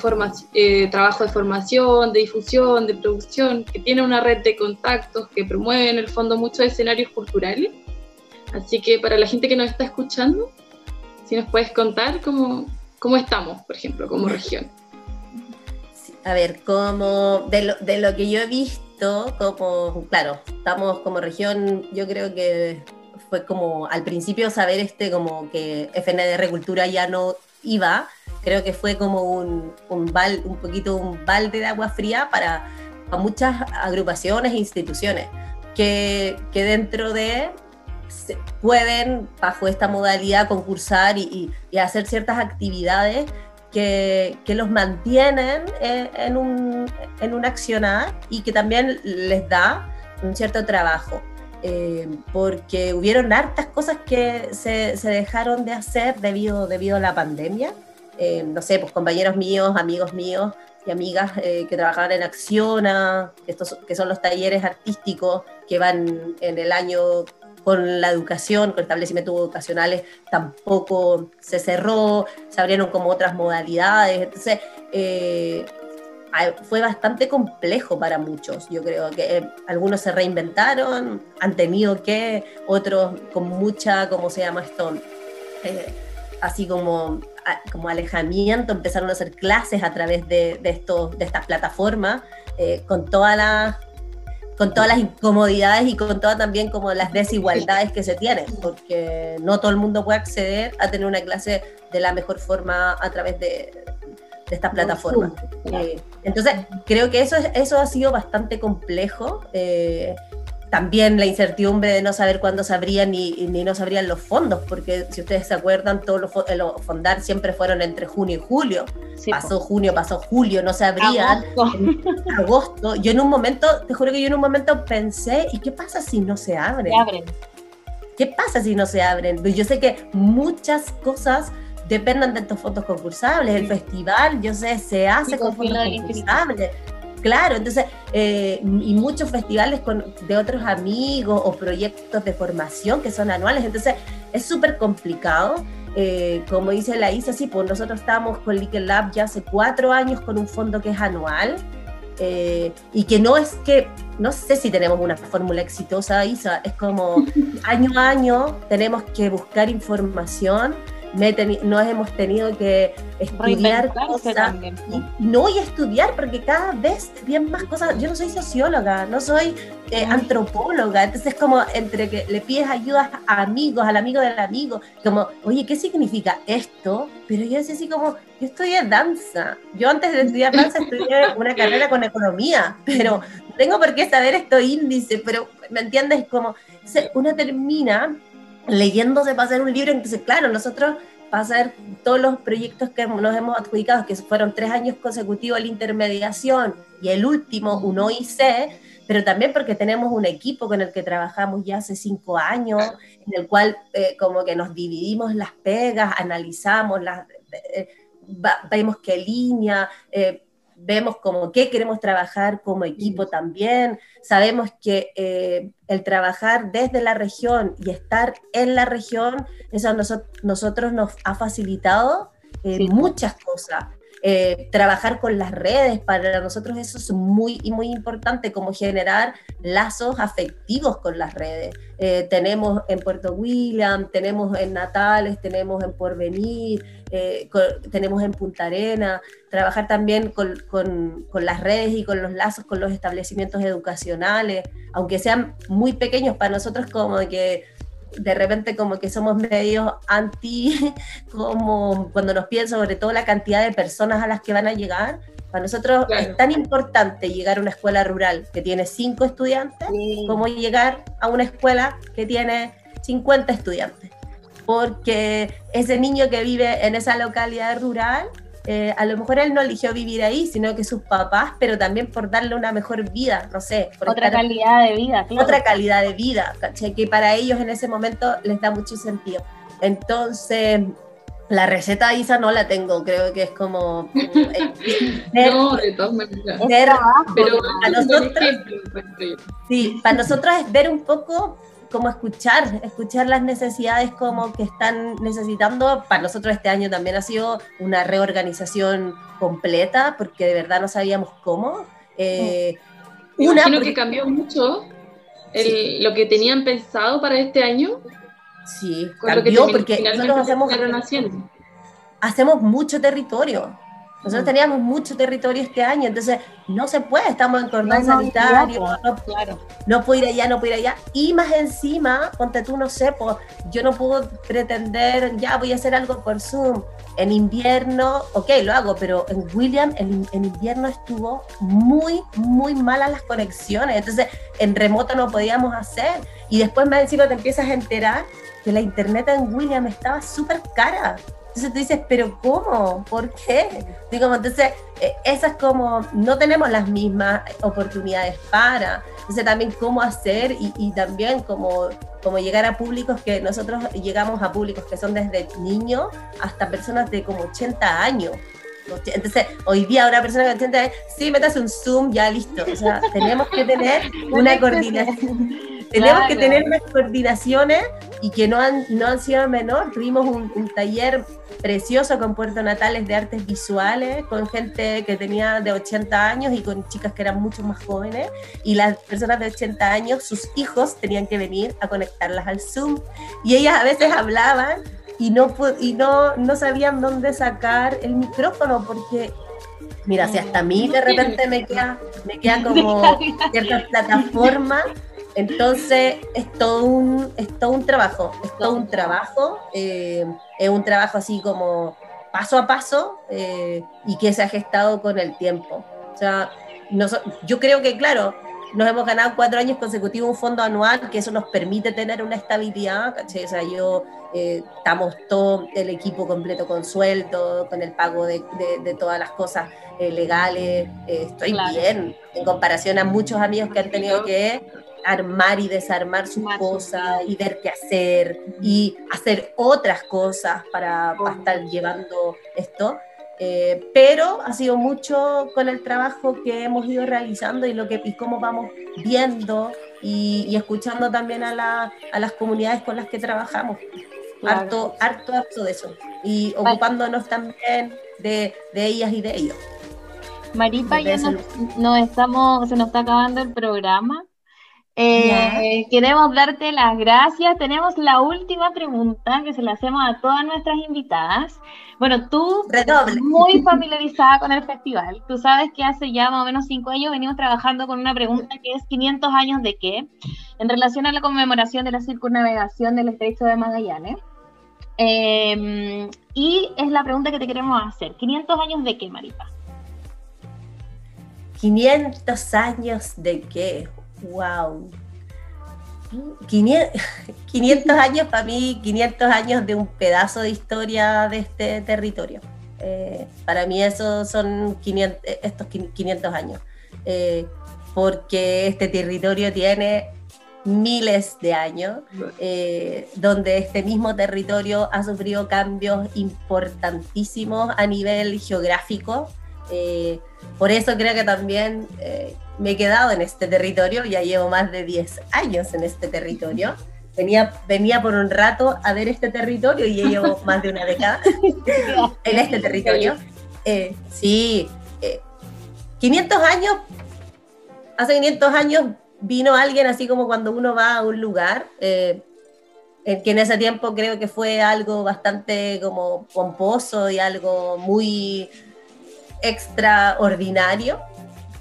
eh, trabajo de formación, de difusión, de producción, que tiene una red de contactos, que promueve en el fondo muchos escenarios culturales. Así que para la gente que nos está escuchando, si nos puedes contar cómo, cómo estamos, por ejemplo, como región. A ver, como de lo, de lo que yo he visto, como, claro, estamos como región, yo creo que fue como al principio saber este como que FNDR Cultura ya no iba, creo que fue como un, un, un poquito un balde de agua fría para, muchas agrupaciones e instituciones que, que dentro de pueden, bajo esta modalidad, concursar y, y, hacer ciertas actividades que, que los mantienen en, en, un, en un accionar y que también les da un cierto trabajo. Eh, porque hubieron hartas cosas que se, se, dejaron de hacer debido, debido a la pandemia eh, no sé, pues compañeros míos, amigos míos y amigas eh, que trabajaban en Acciona, estos, que son los talleres artísticos que van en el año con la educación, con establecimientos educacionales, tampoco se cerró, se abrieron como otras modalidades, entonces eh, fue bastante complejo para muchos, yo creo que algunos se reinventaron, han tenido que, otros con mucha, ¿cómo se llama esto? así como como alejamiento, empezaron a hacer clases a través de, de, de estas plataformas, eh, con todas las con todas las incomodidades y con todas también como las desigualdades que se tienen, porque no todo el mundo puede acceder a tener una clase de la mejor forma a través de, de estas plataformas. Eh, entonces, creo que eso, eso ha sido bastante complejo. Eh, también la incertidumbre de no saber cuándo sabrían ni, ni no sabrían los fondos, porque si ustedes se acuerdan, todos los, eh, los fondar siempre fueron entre junio y julio. pasó junio, pasó julio, no sabrían. Agosto. agosto. Yo en un momento, te juro que yo en un momento pensé, ¿y qué pasa si no se abren? Se abren. ¿Qué pasa si no se abren? Pues yo sé que muchas cosas dependen de estos fondos concursables. El festival, yo sé, se hace con fondos concursables. Claro, entonces, eh, y muchos festivales con, de otros amigos o proyectos de formación que son anuales, entonces es súper complicado. Eh, como dice la Isa, sí, pues nosotros estamos con Liquid Lab ya hace cuatro años con un fondo que es anual eh, y que no es que, no sé si tenemos una fórmula exitosa, Isa, es como año a año tenemos que buscar información no hemos tenido que estudiar cosas. no voy a estudiar porque cada vez bien más cosas. Yo no soy socióloga, no soy eh, antropóloga, entonces como entre que le pides ayuda a amigos, al amigo del amigo, como, oye, ¿qué significa esto? Pero yo decía así como, yo estudié danza. Yo antes de estudiar danza estudié una carrera con economía, pero no tengo por qué saber estos índices, pero ¿me entiendes? Como uno termina leyéndose para hacer un libro, entonces claro, nosotros para hacer todos los proyectos que nos hemos adjudicado, que fueron tres años consecutivos la intermediación y el último un OIC, pero también porque tenemos un equipo con el que trabajamos ya hace cinco años, en el cual eh, como que nos dividimos las pegas, analizamos las... Eh, vemos qué línea, eh, vemos como qué queremos trabajar como equipo también, sabemos que eh, el trabajar desde la región y estar en la región, eso a nosotros nos ha facilitado eh, muchas cosas. Eh, trabajar con las redes, para nosotros eso es muy, muy importante, como generar lazos afectivos con las redes. Eh, tenemos en Puerto William, tenemos en Natales, tenemos en Porvenir, eh, tenemos en Punta Arena, trabajar también con, con, con, las redes y con los lazos con los establecimientos educacionales, aunque sean muy pequeños para nosotros como que de repente como que somos medio anti, como cuando nos piden sobre todo la cantidad de personas a las que van a llegar. Para nosotros es tan importante llegar a una escuela rural que tiene cinco estudiantes como llegar a una escuela que tiene 50 estudiantes. Porque ese niño que vive en esa localidad rural eh, a lo mejor él no eligió vivir ahí, sino que sus papás, pero también por darle una mejor vida, no sé. otra calidad de vida, claro. Otra calidad de vida, que para ellos en ese momento les da mucho sentido. Entonces, la receta de Isa no la tengo, creo que es como... Eh, no, de todas maneras. pero para nosotros, sí, para nosotros es ver un poco como escuchar, escuchar las necesidades como que están necesitando. Para nosotros este año también ha sido una reorganización completa porque de verdad no sabíamos cómo. Eh, Imagino que cambió mucho lo que tenían pensado para este año. Sí, cambió porque nosotros hacemos, hacemos mucho territorio. Nosotros mm. teníamos mucho territorio este año, entonces no se puede, estamos en cordón sanitario, no, claro. no puedo ir allá, no puedo ir allá. Y más encima, ponte tú, no sé, pues, yo no puedo pretender, ya voy a hacer algo por Zoom. En invierno, ok, lo hago, pero en William, en, en invierno estuvo muy, muy malas las conexiones, entonces en remoto no podíamos hacer. Y después más encima te empiezas a enterar que la internet en William estaba súper cara. Entonces tú dices, pero ¿cómo? ¿Por qué? Digo, entonces, eh, esas como, no tenemos las mismas oportunidades para. Entonces también cómo hacer y, también como, como llegar a públicos que nosotros llegamos a públicos que son desde niños hasta personas de como 80 años. Entonces, hoy día una persona de 80 años, sí, metas un Zoom, ya listo. O sea, tenemos que tener una coordinación. Tenemos que tener unas coordinaciones y que no han, no han sido menor. Tuvimos un, un taller precioso con Puerto Natales de artes visuales, con gente que tenía de 80 años y con chicas que eran mucho más jóvenes. Y las personas de 80 años, sus hijos tenían que venir a conectarlas al Zoom. Y ellas a veces hablaban y no, y no, no sabían dónde sacar el micrófono porque Mira, si hasta a mí de repente me queda, me queda como ciertas plataformas entonces, es todo un, es todo un trabajo, es todo un trabajo, eh, es un trabajo así como paso a paso eh, y que se ha gestado con el tiempo. O sea, yo creo que, claro, nos hemos ganado cuatro años consecutivos un fondo anual, que eso nos permite tener una estabilidad, ¿cachai? O sea, yo, eh, estamos todo el equipo completo con sueldo, con el pago de, de, todas las cosas legales, estoy bien, en comparación a muchos amigos que han tenido que armar y desarmar sus cosas y ver qué hacer y hacer otras cosas para, estar llevando esto. Eh, pero ha sido mucho con el trabajo que hemos ido realizando y lo que y cómo vamos viendo y, escuchando también a, la, a, las comunidades con las que trabajamos. Harto, harto, harto de eso. Y ocupándonos también de, de ellas y de ellos. Maripa, ya nos, estamos, se nos está acabando el programa. Eh, queremos darte las gracias. Tenemos la última pregunta que se la hacemos a todas nuestras invitadas. Bueno, tú muy familiarizada con el festival. Tú sabes que hace ya más o menos cinco años venimos trabajando con una pregunta que es 500 años de qué, en relación a la conmemoración de la circunnavegación del Estrecho de Magallanes. Em, y es la pregunta que te queremos hacer. ¿500 años de qué, Maripa? 500 años de qué? Wow. 500, años para mí, 500 años de un pedazo de historia de este territorio. Eh, para mí eso son 500, estos 500 años, eh, porque este territorio tiene miles de años, eh, donde este mismo territorio ha sufrido cambios importantísimos a nivel geográfico. Por eso creo que también me he quedado en este territorio, ya llevo más de 10 años en este territorio. Venía, venía por un rato a ver este territorio y ya llevo más de una década en este territorio. Eh, sí, 500 eh, años, hace 500 años vino alguien así como cuando uno va a un lugar, eh, que en ese tiempo creo que fue algo bastante como pomposo y algo muy extraordinario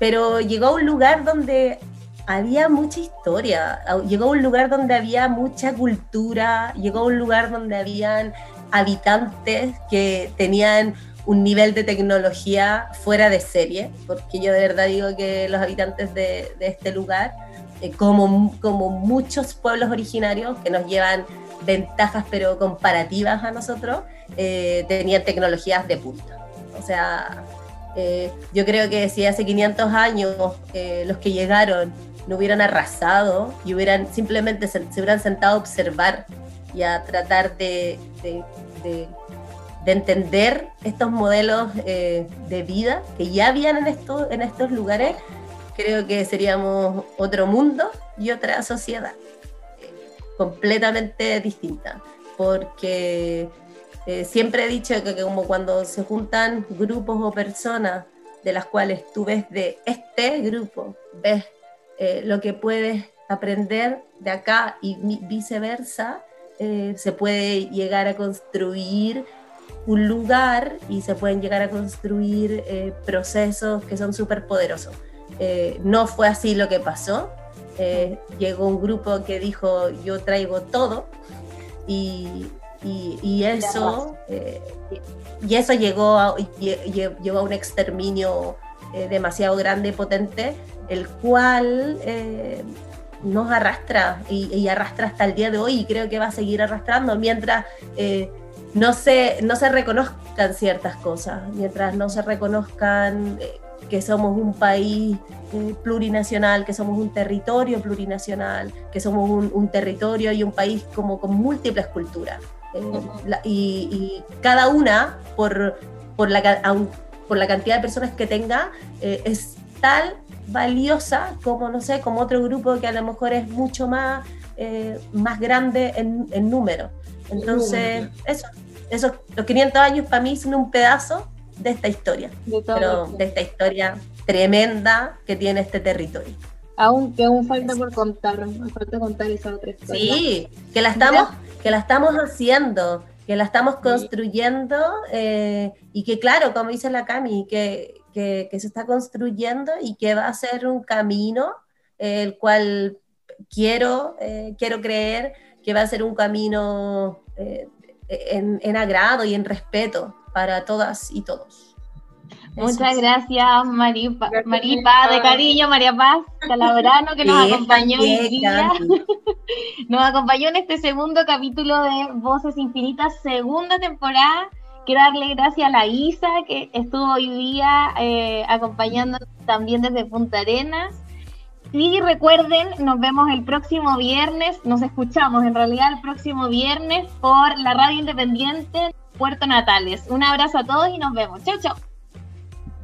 pero llegó a un lugar donde había mucha historia. Llegó a un lugar donde había mucha cultura, llegó a un lugar donde habían habitantes que tenían un nivel de tecnología fuera de serie, porque yo de verdad digo que los habitantes de, este lugar, eh, como, como muchos pueblos originarios que nos llevan ventajas pero comparativas a nosotros, eh, tenían tecnologías de punta. O sea, eh, yo creo que si hace 500 años los que llegaron no hubieran arrasado y hubieran simplemente se, hubieran sentado a observar y a tratar de, de, entender estos modelos eh, de vida que ya habían en, esto, en estos lugares, creo que seríamos otro mundo y otra sociedad eh, completamente distinta. Porque eh, siempre he dicho que, como cuando se juntan grupos o personas de las cuales tú ves de este grupo, ves eh, lo que puedes aprender de acá y viceversa, eh, se puede llegar a construir un lugar y se pueden llegar a construir procesos que son súper poderosos. no fue así lo que pasó. llegó un grupo que dijo yo traigo todo y, y, eso, y eso llegó a, un exterminio demasiado grande y potente el cual eh, nos arrastra y, arrastra hasta el día de hoy y creo que va a seguir arrastrando mientras eh, no, se, no se reconozcan ciertas cosas, mientras no se reconozcan eh, que somos un país plurinacional, que somos un territorio plurinacional, que somos un, territorio y un país como con múltiples culturas. Y, cada una, por, por, la, por la cantidad de personas que tenga, es tal valiosa como, no sé, como otro grupo que a lo mejor es mucho más, eh, más grande en, número. Entonces, eso, esos, los 500 años para mí son un pedazo de esta historia, de pero de esta historia tremenda que tiene este territorio. Aunque aún falta por contar, falta contar esa otra historia. Sí, que la estamos, que la estamos haciendo, que la estamos construyendo eh, y que claro, como dice la Cami, que, que, se está construyendo y que va a ser un camino el cual quiero, eh, quiero creer que va a ser un camino eh, en, agrado y en respeto para todas y todos. Muchas gracias, Maripa, Maripa, de cariño, María Paz Calabrano, que nos acompañó hoy día. Nos acompañó en este segundo capítulo de Voces Infinitas, segunda temporada. Quiero darle gracias a la Isa, que estuvo hoy día eh, acompañándonos también desde Punta Arenas. Y recuerden, nos vemos el próximo viernes, nos escuchamos en realidad el próximo viernes por la radio independiente Puerto Natales. Un abrazo a todos y nos vemos. Chau, chau.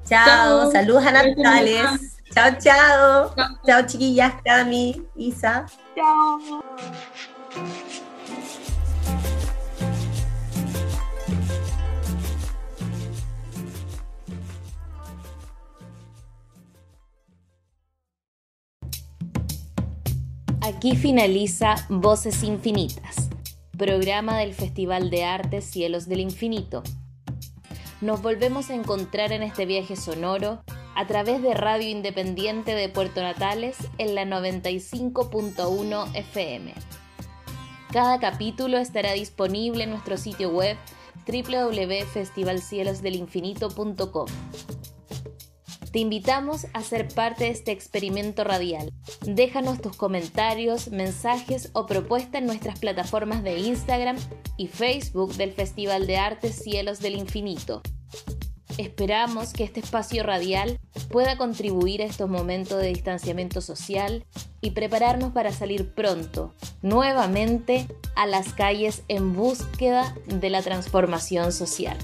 Chao, saludos a Natales. Chao, chao. Chao, chiquillas, Cami, Isa. Chao. Aquí finaliza Voces Infinitas, programa del Festival de Artes Cielos del Infinito. Nos volvemos a encontrar en este viaje sonoro a través de Radio Independiente de Puerto Natales en la 95.1 FM. Cada capítulo estará disponible en nuestro sitio web www.festivalcielosdelinfinito.com. Te invitamos a ser parte de este experimento radial. Déjanos tus comentarios, mensajes o propuestas en nuestras plataformas de Instagram y Facebook del Festival de Artes Cielos del Infinito. Esperamos que este espacio radial pueda contribuir a estos momentos de distanciamiento social y prepararnos para salir pronto, nuevamente, a las calles en búsqueda de la transformación social.